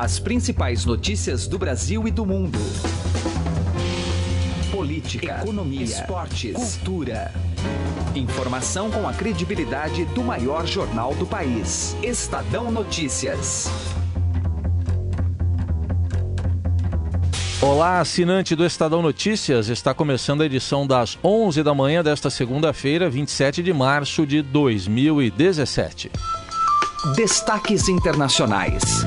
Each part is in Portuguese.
As principais notícias do Brasil e do mundo. Política, economia, esportes, cultura. Informação com a credibilidade do maior jornal do país. Estadão Notícias. Olá, assinante do Estadão Notícias. Está começando a edição das 11 da manhã desta segunda-feira, 27 de março de 2017. Destaques internacionais.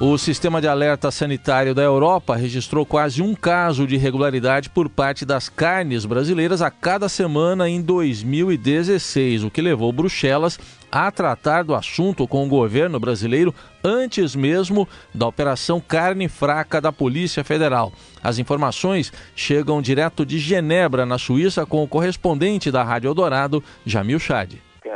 O sistema de alerta sanitário da Europa registrou quase um caso de irregularidade por parte das carnes brasileiras a cada semana em 2016, o que levou Bruxelas a tratar do assunto com o governo brasileiro antes mesmo da Operação Carne Fraca da Polícia Federal. As informações chegam direto de Genebra, na Suíça, com o correspondente da Rádio Eldorado, Jamil Chad.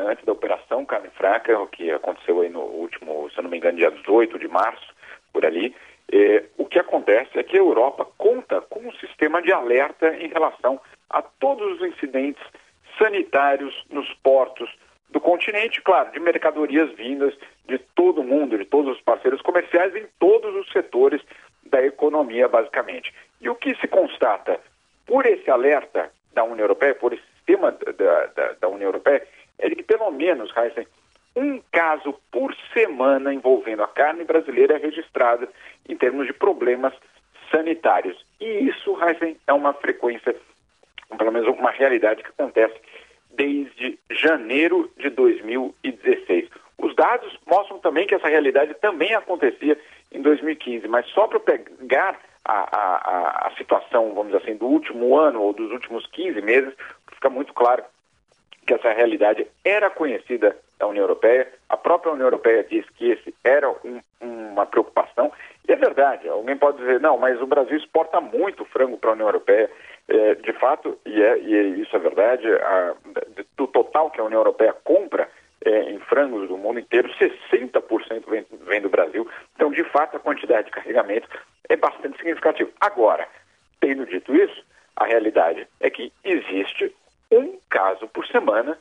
Antes da Operação Carne Fraca, o que aconteceu aí no último, se não me engano, dia 18 de março, por ali, eh, o que acontece é que a Europa conta com um sistema de alerta em relação a todos os incidentes sanitários nos portos do continente, claro, de mercadorias vindas de todo o mundo, de todos os parceiros comerciais, em todos os setores da economia, basicamente. E o que se constata por esse alerta da União Europeia, por esse sistema da, da, da União Europeia, é de que pelo menos, Heisen, um caso por semana envolvendo a carne brasileira é registrado em termos de problemas sanitários. E isso, Heisen, é uma frequência, pelo menos uma realidade que acontece desde janeiro de 2016. Os dados mostram também que essa realidade também acontecia em 2015, mas só para pegar a, a, a, situação, vamos dizer assim, do último ano ou dos últimos 15 meses, fica muito claro que essa realidade era conhecida da União Europeia. A própria União Europeia diz que esse era um, uma preocupação. E é verdade, alguém pode dizer, não, mas o Brasil exporta muito frango para a União Europeia. É, de fato, e, é, e, isso é verdade, a, do total que a União Europeia compra é, em frangos do mundo inteiro, 60% vem, vem do Brasil. Então, de fato, a quantidade de carregamento é bastante significativa. Agora, tendo dito isso, a realidade é que existe um caso por semana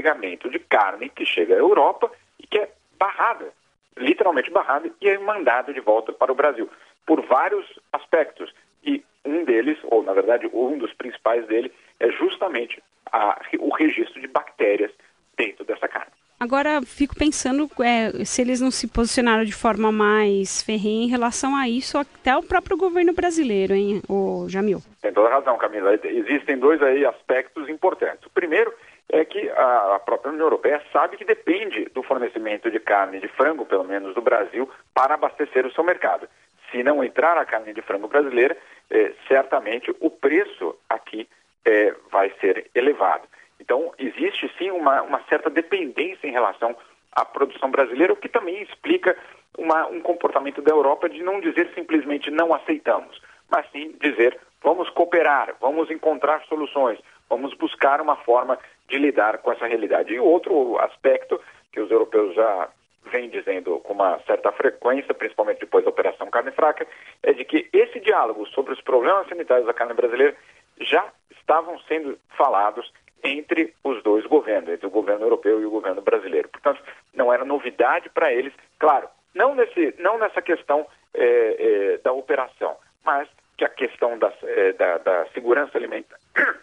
carregamento de carne que chega à Europa e que é barrada, literalmente barrada, e é mandada de volta para o Brasil, por vários aspectos. E um deles, ou na verdade um dos principais dele, é justamente a, o registro de bactérias dentro dessa carne. Agora, fico pensando é, se eles não se posicionaram de forma mais ferrenha em relação a isso, até o próprio governo brasileiro, hein, o Jamil? Tem toda razão, Camila. Existem dois aí aspectos importantes. O primeiro é que a própria União Europeia sabe que depende do fornecimento de carne de frango, pelo menos do Brasil, para abastecer o seu mercado. Se não entrar a carne de frango brasileira, eh, certamente o preço aqui eh, vai ser elevado. Então, existe sim uma, uma certa dependência em relação à produção brasileira, o que também explica uma, um comportamento da Europa de não dizer simplesmente não aceitamos, mas sim dizer vamos cooperar, vamos encontrar soluções, vamos buscar uma forma de lidar com essa realidade. E outro aspecto que os europeus já vêm dizendo com uma certa frequência, principalmente depois da Operação Carne Fraca, é de que esse diálogo sobre os problemas sanitários da carne brasileira já estavam sendo falados entre os dois governos, entre o governo europeu e o governo brasileiro. Portanto, não era novidade para eles, claro, não, nesse, não nessa questão é, é, da operação, mas que a questão da, é, da, da segurança alimentar,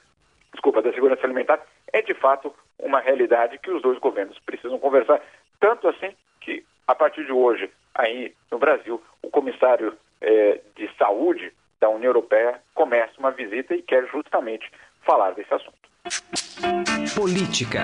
desculpa, da segurança alimentar fato uma realidade que os dois governos precisam conversar, tanto assim que a partir de hoje, aí no Brasil, o comissário é, de saúde da União Europeia começa uma visita e quer justamente falar desse assunto. Política.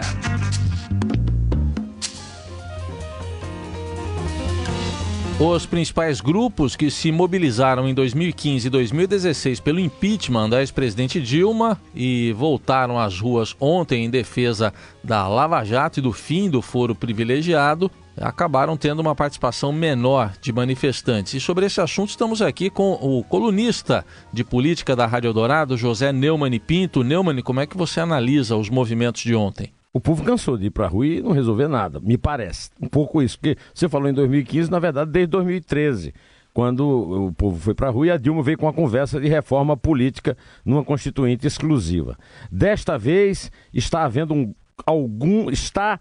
Os principais grupos que se mobilizaram em 2015 e 2016 pelo impeachment da ex-presidente Dilma e voltaram às ruas ontem em defesa da Lava Jato e do fim do foro privilegiado acabaram tendo uma participação menor de manifestantes. E sobre esse assunto estamos aqui com o colunista de política da Rádio Dourado, José Neumann Pinto. Neumann, como é que você analisa os movimentos de ontem? O povo cansou de ir para a rua e não resolver nada, me parece. Um pouco isso, porque você falou em 2015, na verdade, desde 2013 quando o povo foi para a rua e a Dilma veio com a conversa de reforma política numa constituinte exclusiva. Desta vez está havendo um, algum está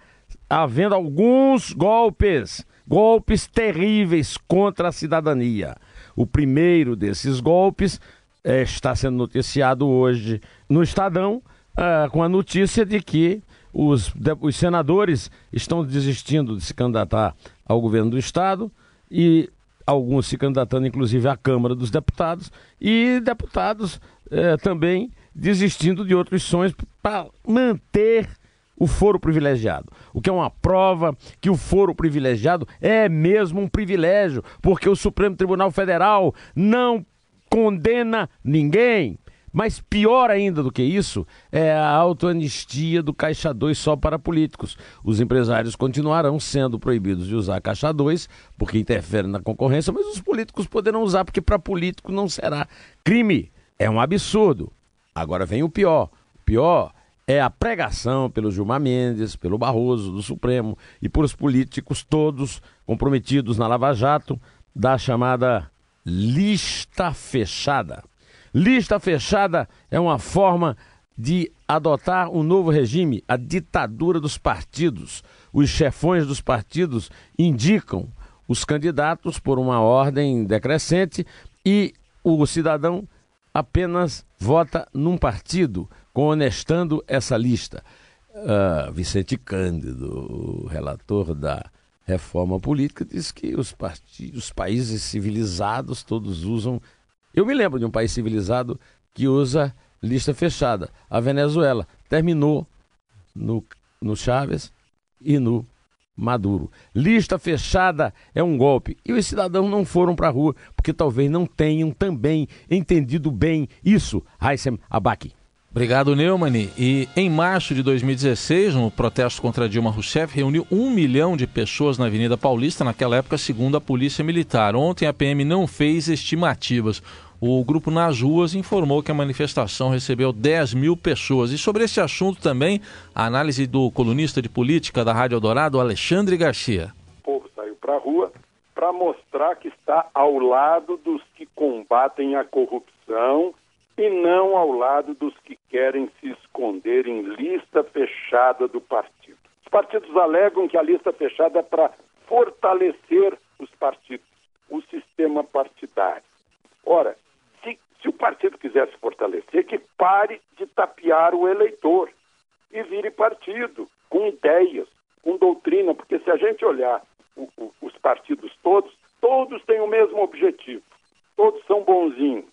havendo alguns golpes, golpes terríveis contra a cidadania. O primeiro desses golpes é, está sendo noticiado hoje no Estadão, é, com a notícia de que os, os senadores estão desistindo de se candidatar ao governo do Estado e alguns se candidatando inclusive à Câmara dos Deputados e deputados é, também desistindo de outros sonhos para manter o foro privilegiado. O que é uma prova que o foro privilegiado é mesmo um privilégio, porque o Supremo Tribunal Federal não condena ninguém. Mas pior ainda do que isso é a autoanistia do Caixa 2 só para políticos. Os empresários continuarão sendo proibidos de usar Caixa 2 porque interfere na concorrência, mas os políticos poderão usar porque para político não será crime. É um absurdo. Agora vem o pior. O pior é a pregação pelo Gilmar Mendes, pelo Barroso, do Supremo e por os políticos todos comprometidos na Lava Jato da chamada lista fechada. Lista fechada é uma forma de adotar um novo regime, a ditadura dos partidos. Os chefões dos partidos indicam os candidatos por uma ordem decrescente e o cidadão apenas vota num partido, conhonestando essa lista. Uh, Vicente Cândido, relator da reforma política, diz que os, os países civilizados todos usam. Eu me lembro de um país civilizado que usa lista fechada. A Venezuela terminou no, no Chávez e no Maduro. Lista fechada é um golpe. E os cidadãos não foram para a rua porque talvez não tenham também entendido bem isso. Raissem Abaki. Obrigado, Neumann. E em março de 2016, um protesto contra Dilma Rousseff reuniu um milhão de pessoas na Avenida Paulista, naquela época, segundo a Polícia Militar. Ontem a PM não fez estimativas. O grupo Nas Ruas informou que a manifestação recebeu 10 mil pessoas. E sobre esse assunto também, a análise do colunista de política da Rádio Eldorado, Alexandre Garcia. O povo saiu para a rua para mostrar que está ao lado dos que combatem a corrupção e não ao lado dos que querem se esconder em lista fechada do partido. Os partidos alegam que a lista fechada é para fortalecer os partidos, o sistema partidário. Ora, se, se o partido quiser se fortalecer, que pare de tapear o eleitor e vire partido, com ideias, com doutrina, porque se a gente olhar o, o, os partidos todos, todos têm o mesmo objetivo, todos são bonzinhos,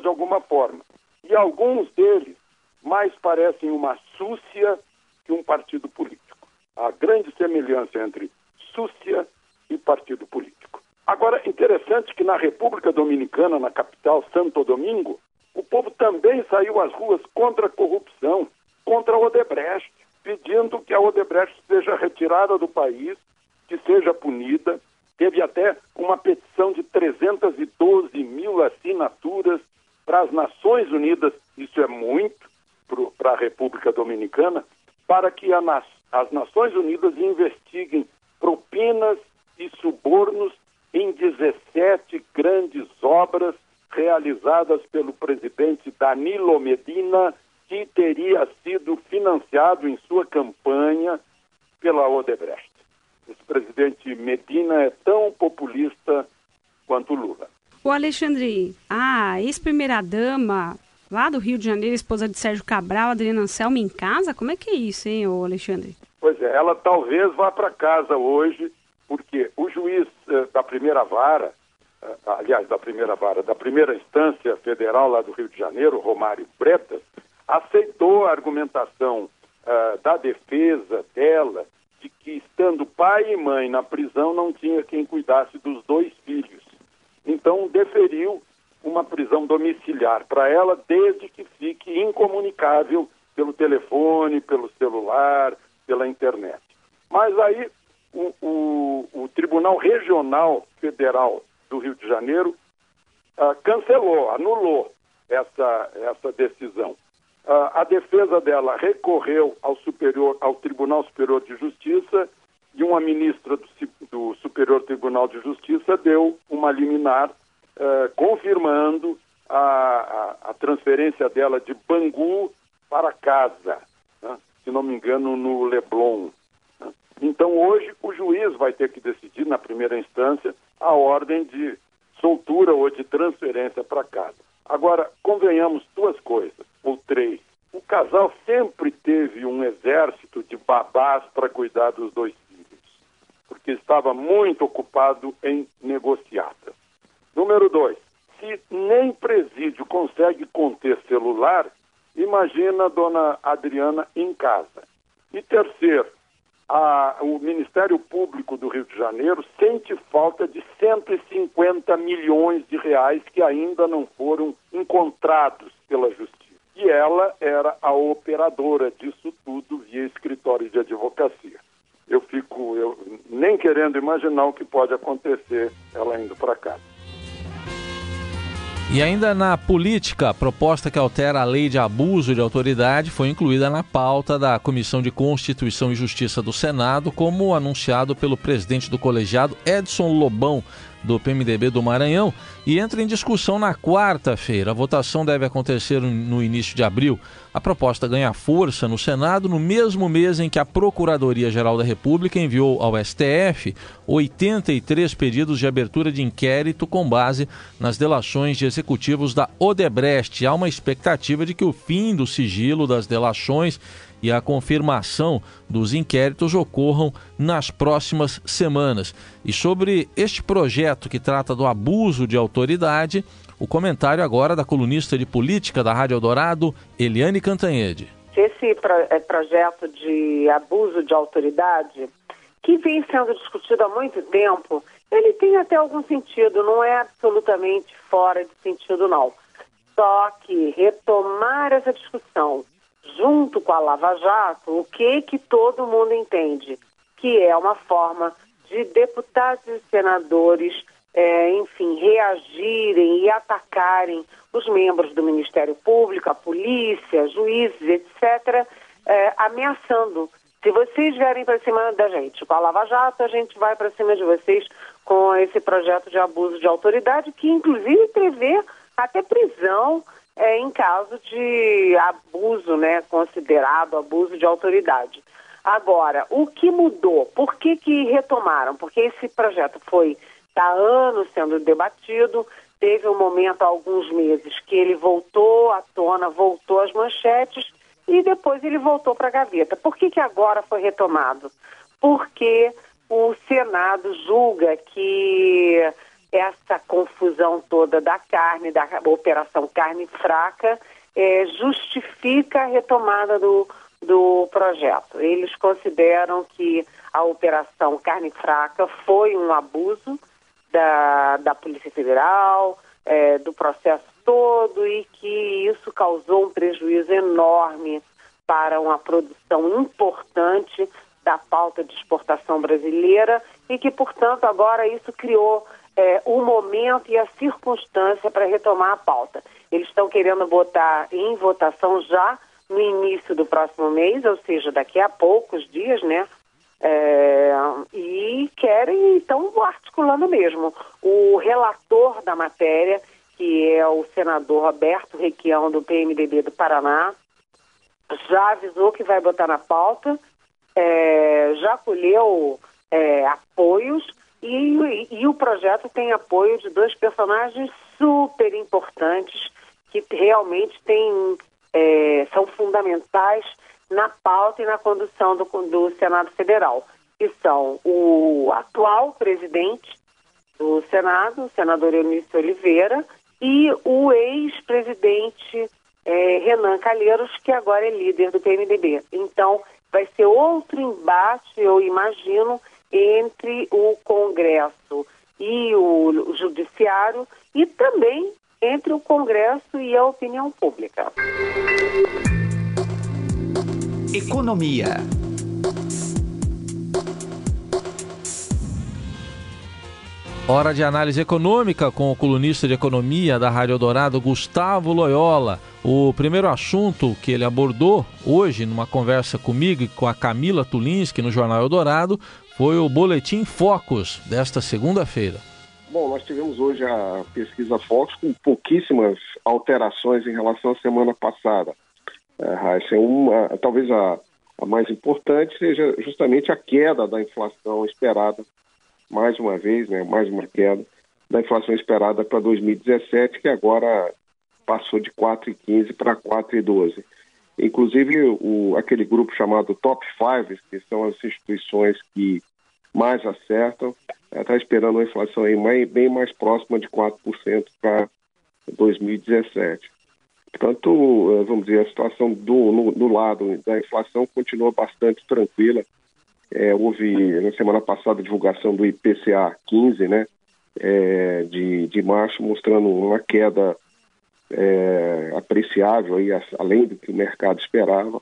de alguma forma. E alguns deles mais parecem uma súcia que um partido político. Há grande semelhança entre súcia e partido político. Agora, interessante que na República Dominicana, na capital Santo Domingo, o povo também saiu às ruas contra a corrupção, contra a Odebrecht, pedindo que a Odebrecht seja retirada do país, que seja punida, Teve até uma petição de 312 mil assinaturas para as Nações Unidas, isso é muito para a República Dominicana, para que as Nações Unidas investiguem propinas e subornos em 17 grandes obras realizadas pelo presidente Danilo Medina, que teria sido financiado em sua campanha pela Odebrecht esse presidente Medina é tão populista quanto Lula. O Alexandre, a ex-primeira-dama lá do Rio de Janeiro, esposa de Sérgio Cabral, Adriana Anselmo, em casa? Como é que é isso, hein, ô Alexandre? Pois é, ela talvez vá para casa hoje, porque o juiz eh, da primeira vara, eh, aliás, da primeira vara, da primeira instância federal lá do Rio de Janeiro, Romário Bretas, aceitou a argumentação eh, da defesa dela de que, estando pai e mãe na prisão, não tinha quem cuidasse dos dois filhos. Então, deferiu uma prisão domiciliar para ela, desde que fique incomunicável pelo telefone, pelo celular, pela internet. Mas aí, o, o, o Tribunal Regional Federal do Rio de Janeiro uh, cancelou, anulou essa, essa decisão a defesa dela recorreu ao superior, ao Tribunal Superior de Justiça e uma ministra do, do Superior Tribunal de Justiça deu uma liminar uh, confirmando a, a, a, transferência dela de Bangu para casa. Né? se não me engano, no Leblon. Né? Então, hoje, o juiz vai ter que decidir, na primeira instância, a ordem de soltura ou de transferência para casa. Agora, convenhamos duas coisas, ou três. O casal sempre teve um exército de babás para cuidar dos dois porque estava muito ocupado em negociatas. Número dois, se nem presídio consegue conter celular, imagina a dona Adriana em casa. E terceiro, a, o Ministério Público do Rio de Janeiro sente falta de 150 milhões de reais que ainda não foram encontrados pela Justiça. E ela era a operadora disso tudo via escritório de advocacia. Eu fico eu, nem querendo imaginar o que pode acontecer ela indo para casa. E ainda na política, a proposta que altera a lei de abuso de autoridade foi incluída na pauta da Comissão de Constituição e Justiça do Senado, como anunciado pelo presidente do colegiado Edson Lobão do PMDB do Maranhão e entra em discussão na quarta-feira. A votação deve acontecer no início de abril. A proposta ganha força no Senado no mesmo mês em que a Procuradoria-Geral da República enviou ao STF 83 pedidos de abertura de inquérito com base nas delações de executivos da Odebrecht. Há uma expectativa de que o fim do sigilo das delações e a confirmação dos inquéritos ocorram nas próximas semanas. E sobre este projeto que trata do abuso de autoridade, o comentário agora da colunista de política da Rádio Eldorado, Eliane Cantanhede. Esse é, projeto de abuso de autoridade, que vem sendo discutido há muito tempo, ele tem até algum sentido, não é absolutamente fora de sentido, não. Só que retomar essa discussão junto com a Lava Jato, o que que todo mundo entende? Que é uma forma de deputados e senadores, é, enfim, reagirem e atacarem os membros do Ministério Público, a polícia, juízes, etc., é, ameaçando. Se vocês vierem para cima da gente com a Lava Jato, a gente vai para cima de vocês com esse projeto de abuso de autoridade, que inclusive prevê até prisão é, em caso de abuso, né, considerado abuso de autoridade. Agora, o que mudou? Por que, que retomaram? Porque esse projeto foi está há anos sendo debatido, teve um momento há alguns meses que ele voltou à tona, voltou às manchetes e depois ele voltou para a gaveta. Por que, que agora foi retomado? Porque o Senado julga que essa confusão toda da carne, da operação carne fraca, é, justifica a retomada do, do projeto. Eles consideram que a operação carne fraca foi um abuso da, da Polícia Federal, é, do processo todo e que isso causou um prejuízo enorme para uma produção importante da pauta de exportação brasileira e que, portanto, agora isso criou é, o momento e a circunstância para retomar a pauta. Eles estão querendo botar em votação já no início do próximo mês, ou seja, daqui a poucos dias, né? É, e querem, então, articulando mesmo. O relator da matéria, que é o senador Roberto Requião, do PMDB do Paraná, já avisou que vai botar na pauta, é, já colheu é, apoios e, e, o projeto tem apoio de dois personagens super importantes que realmente tem, é, são fundamentais na pauta e na condução do, do Senado Federal, que são o atual presidente do Senado, o senador Eunício Oliveira, e o ex-presidente é, Renan Calheiros, que agora é líder do PMDB. Então, vai ser outro embate, eu imagino, entre o Congresso e o Judiciário e também entre o Congresso e a opinião pública. Economia. Hora de análise econômica com o colunista de economia da Rádio Dourado, Gustavo Loyola. O primeiro assunto que ele abordou hoje, numa conversa comigo e com a Camila Tulinski no Jornal Eldorado, foi o Boletim Focus desta segunda-feira. Bom, nós tivemos hoje a pesquisa Focus com pouquíssimas alterações em relação à semana passada. É, uma, talvez a, a mais importante seja justamente a queda da inflação esperada, mais uma vez, né, mais uma queda da inflação esperada para 2017, que agora passou de 4,15 para 4,12. Inclusive, o, aquele grupo chamado Top Five, que são as instituições que mais acertam, está esperando uma inflação aí bem mais próxima de 4% para 2017. Portanto, eh, vamos dizer, a situação do, no, no lado da inflação continua bastante tranquila. É, houve, na semana passada, a divulgação do IPCA 15, né, é, de, de março, mostrando uma queda é, apreciável, aí, além do que o mercado esperava.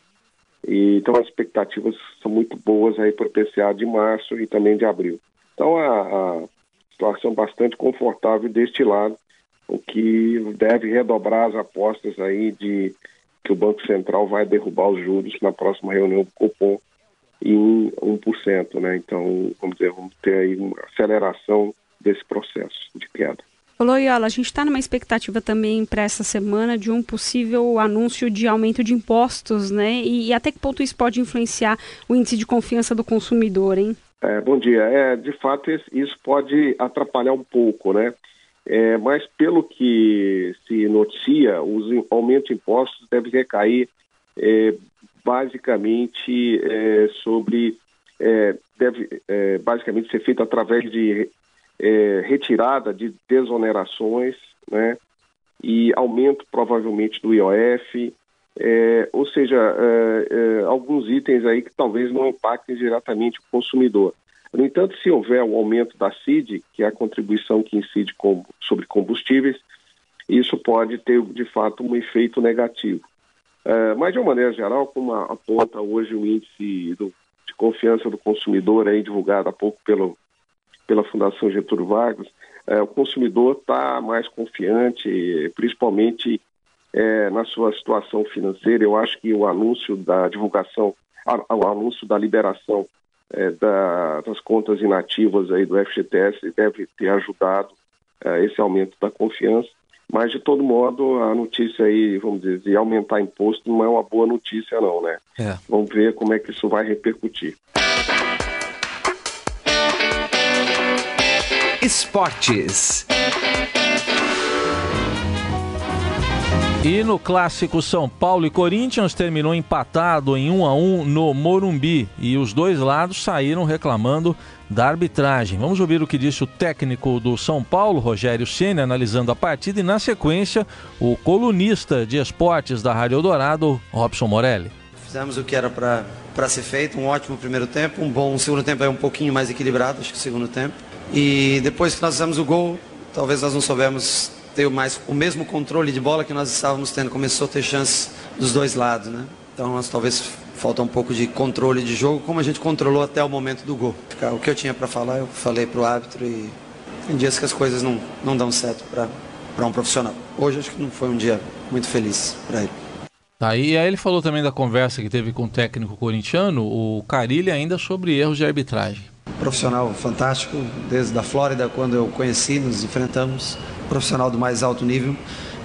E, então, as expectativas são muito boas aí para o IPCA de março e também de abril. Então, a, a situação bastante confortável deste lado o que deve redobrar as apostas aí de que o Banco Central vai derrubar os juros na próxima reunião do Copom em 1%, né? Então, vamos dizer, vamos ter aí uma aceleração desse processo de queda. Ô Loyola, a gente está numa expectativa também para essa semana de um possível anúncio de aumento de impostos, né? E, e, até que ponto isso pode influenciar o índice de confiança do consumidor, hein? É, bom dia. É, de fato, isso pode atrapalhar um pouco, né? É, mas pelo que se noticia, os aumentos de impostos devem recair é, basicamente é, sobre é, deve é, basicamente ser feito através de é, retirada de desonerações, né, e aumento provavelmente do IOF, ou seja, alguns itens aí que talvez não impactem diretamente o consumidor. No entanto, se houver um aumento da CID, que é a contribuição que incide com, sobre combustíveis, isso pode ter, de fato, um efeito negativo. É, mas, de uma maneira geral, como aponta hoje o índice do, de confiança do consumidor, aí, divulgado há pouco pelo, pela Fundação Getúlio Vargas, é, o consumidor está mais confiante, principalmente é, na sua situação financeira. Eu acho que o anúncio da divulgação, o anúncio da liberação é, da, das contas inativas aí do FGTS deve ter ajudado é, esse aumento da confiança. Mas, de todo modo, a notícia aí, vamos dizer, de aumentar imposto não é uma boa notícia, não, né? É. Vamos ver como é que isso vai repercutir. Esportes. E no clássico São Paulo e Corinthians terminou empatado em 1 a 1 no Morumbi e os dois lados saíram reclamando da arbitragem. Vamos ouvir o que disse o técnico do São Paulo, Rogério Ceni, analisando a partida e na sequência o colunista de esportes da Rádio Eldorado, Robson Morelli. Fizemos o que era para ser feito, um ótimo primeiro tempo, um bom segundo tempo é um pouquinho mais equilibrado, acho que o segundo tempo. E depois que nós fizemos o gol, talvez nós não soubemos ter mais, o mesmo controle de bola que nós estávamos tendo. Começou a ter chance dos dois lados, né? Então nós talvez falta um pouco de controle de jogo, como a gente controlou até o momento do gol. O que eu tinha para falar, eu falei para o árbitro e tem dias que as coisas não, não dão certo para um profissional. Hoje acho que não foi um dia muito feliz para ele. Tá, e aí ele falou também da conversa que teve com o técnico corintiano, o Carilli, ainda sobre erros de arbitragem. Profissional fantástico, desde a Flórida, quando eu conheci, nos enfrentamos profissional do mais alto nível,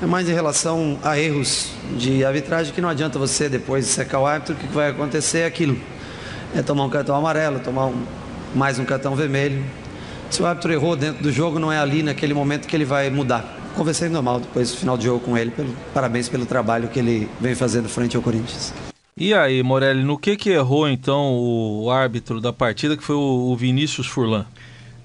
é mais em relação a erros de arbitragem que não adianta você depois secar o árbitro, o que vai acontecer é aquilo. É tomar um cartão amarelo, tomar um, mais um cartão vermelho. Se o árbitro errou dentro do jogo, não é ali naquele momento que ele vai mudar. Conversei normal depois do final do jogo com ele. Pelo, parabéns pelo trabalho que ele vem fazendo frente ao Corinthians. E aí, Morelli, no que que errou então o árbitro da partida, que foi o Vinícius Furlan?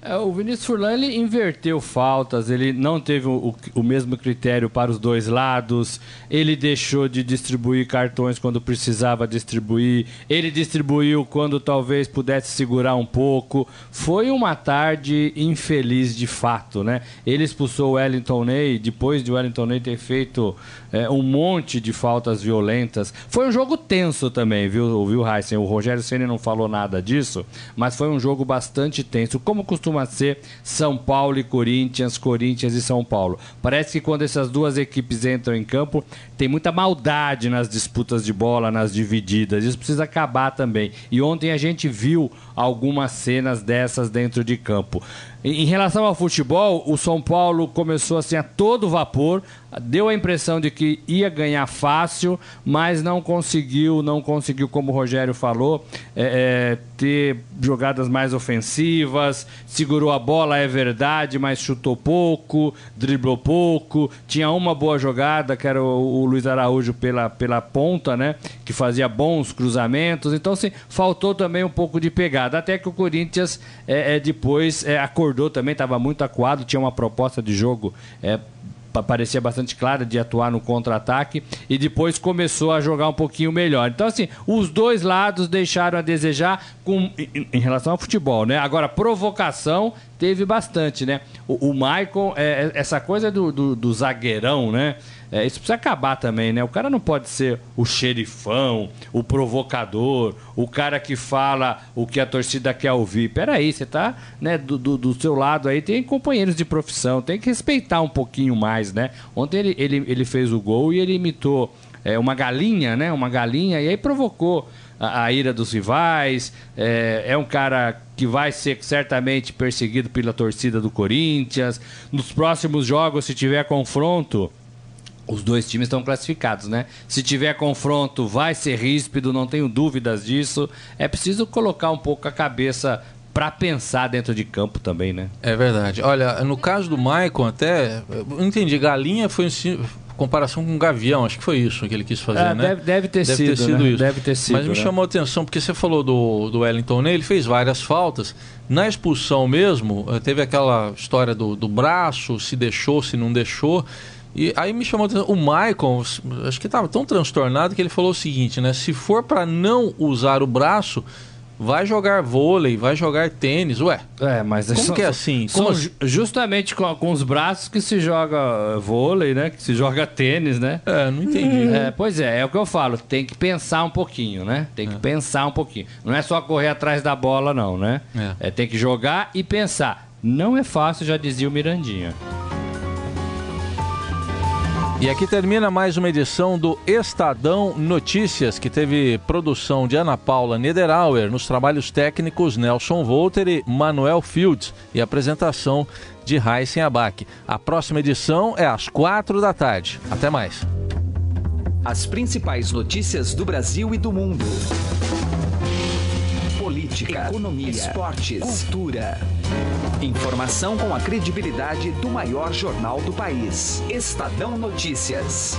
É, o Vinícius Furlan ele inverteu faltas, ele não teve o, o, mesmo critério para os dois lados, ele deixou de distribuir cartões quando precisava distribuir, ele distribuiu quando talvez pudesse segurar um pouco. Foi uma tarde infeliz de fato, né? Ele expulsou o Wellington Ney, depois de Wellington Ney ter feito é, um monte de faltas violentas. Foi um jogo tenso também, viu, viu Heisen? O Rogério Senna não falou nada disso, mas foi um jogo bastante tenso. Como costuma costuma ser São Paulo e Corinthians, Corinthians e São Paulo. Parece que quando essas duas equipes entram em campo, tem muita maldade nas disputas de bola, nas divididas. Isso precisa acabar também. E ontem a gente viu algumas cenas dessas dentro de campo. Em relação ao futebol, o São Paulo começou assim a todo vapor, deu a impressão de que ia ganhar fácil, mas não conseguiu, não conseguiu, como o Rogério falou, é, é, ter jogadas mais ofensivas, segurou a bola, é verdade, mas chutou pouco, driblou pouco, tinha uma boa jogada, que era o, o Luiz Araújo pela, pela ponta, né, que fazia bons cruzamentos, então assim, faltou também um pouco de pegada, até que o Corinthians é, é depois é, acordou também, estava muito acuado, tinha uma proposta de jogo. É, parecia bastante clara de atuar no contra-ataque e depois começou a jogar um pouquinho melhor. Então, assim, os dois lados deixaram a desejar com, em, relação ao futebol, né? Agora, provocação teve bastante, né? O, o Michael, é, é essa coisa do, do, do zagueirão, né? É, isso precisa acabar também, né? O cara não pode ser o xerifão, o provocador, o cara que fala o que a torcida quer ouvir. Peraí, você tá né, do, do, do seu lado aí, tem companheiros de profissão, tem que respeitar um pouquinho mais, né? Ontem ele, ele, ele fez o gol e ele imitou é, uma galinha, né? Uma galinha, e aí provocou a, a ira dos rivais. É, é um cara que vai ser certamente perseguido pela torcida do Corinthians. Nos próximos jogos, se tiver confronto os dois times estão classificados, né? Se tiver confronto, vai ser ríspido, não tenho dúvidas disso. É preciso colocar um pouco a cabeça para pensar dentro de campo também, né? É verdade. Olha, no caso do Maicon, até. Eu entendi, galinha foi em comparação com gavião, acho que foi isso que ele quis fazer, é, né? Deve, deve, ter, deve sido, ter sido né? isso. Deve ter sido. Mas me né? chamou a atenção, porque você falou do, do Wellington Ney, ele fez várias faltas. Na expulsão mesmo, eh, teve aquela história do, do braço, se deixou, se não deixou. E aí me chamou a atenção, o Michael, acho que estava tão transtornado que ele falou o seguinte, né? Se for para não usar o braço, vai jogar vôlei, vai jogar tênis, ué. É, mas como são, que é assim? Assim? Justamente com, com, os braços que se joga vôlei, né? Que se joga tênis, né? É, não entendi. É, pois é, é o que eu falo. Tem que pensar um pouquinho, né? Tem que é. pensar um pouquinho. Não é só correr atrás da bola, não, né? É. é tem que jogar e pensar. Não é fácil, já dizia o Mirandinha. E aqui termina mais uma edição do Estadão Notícias, que teve produção de Ana Paula Niederauer, nos trabalhos técnicos Nelson Volter e Manuel Fields, e apresentação de Heisen Abac. A próxima edição é às quatro da tarde. Até mais. As principais notícias do Brasil e do mundo. Política, economia, esportes, cultura. Informação com a credibilidade do maior jornal do país. Estadão Notícias.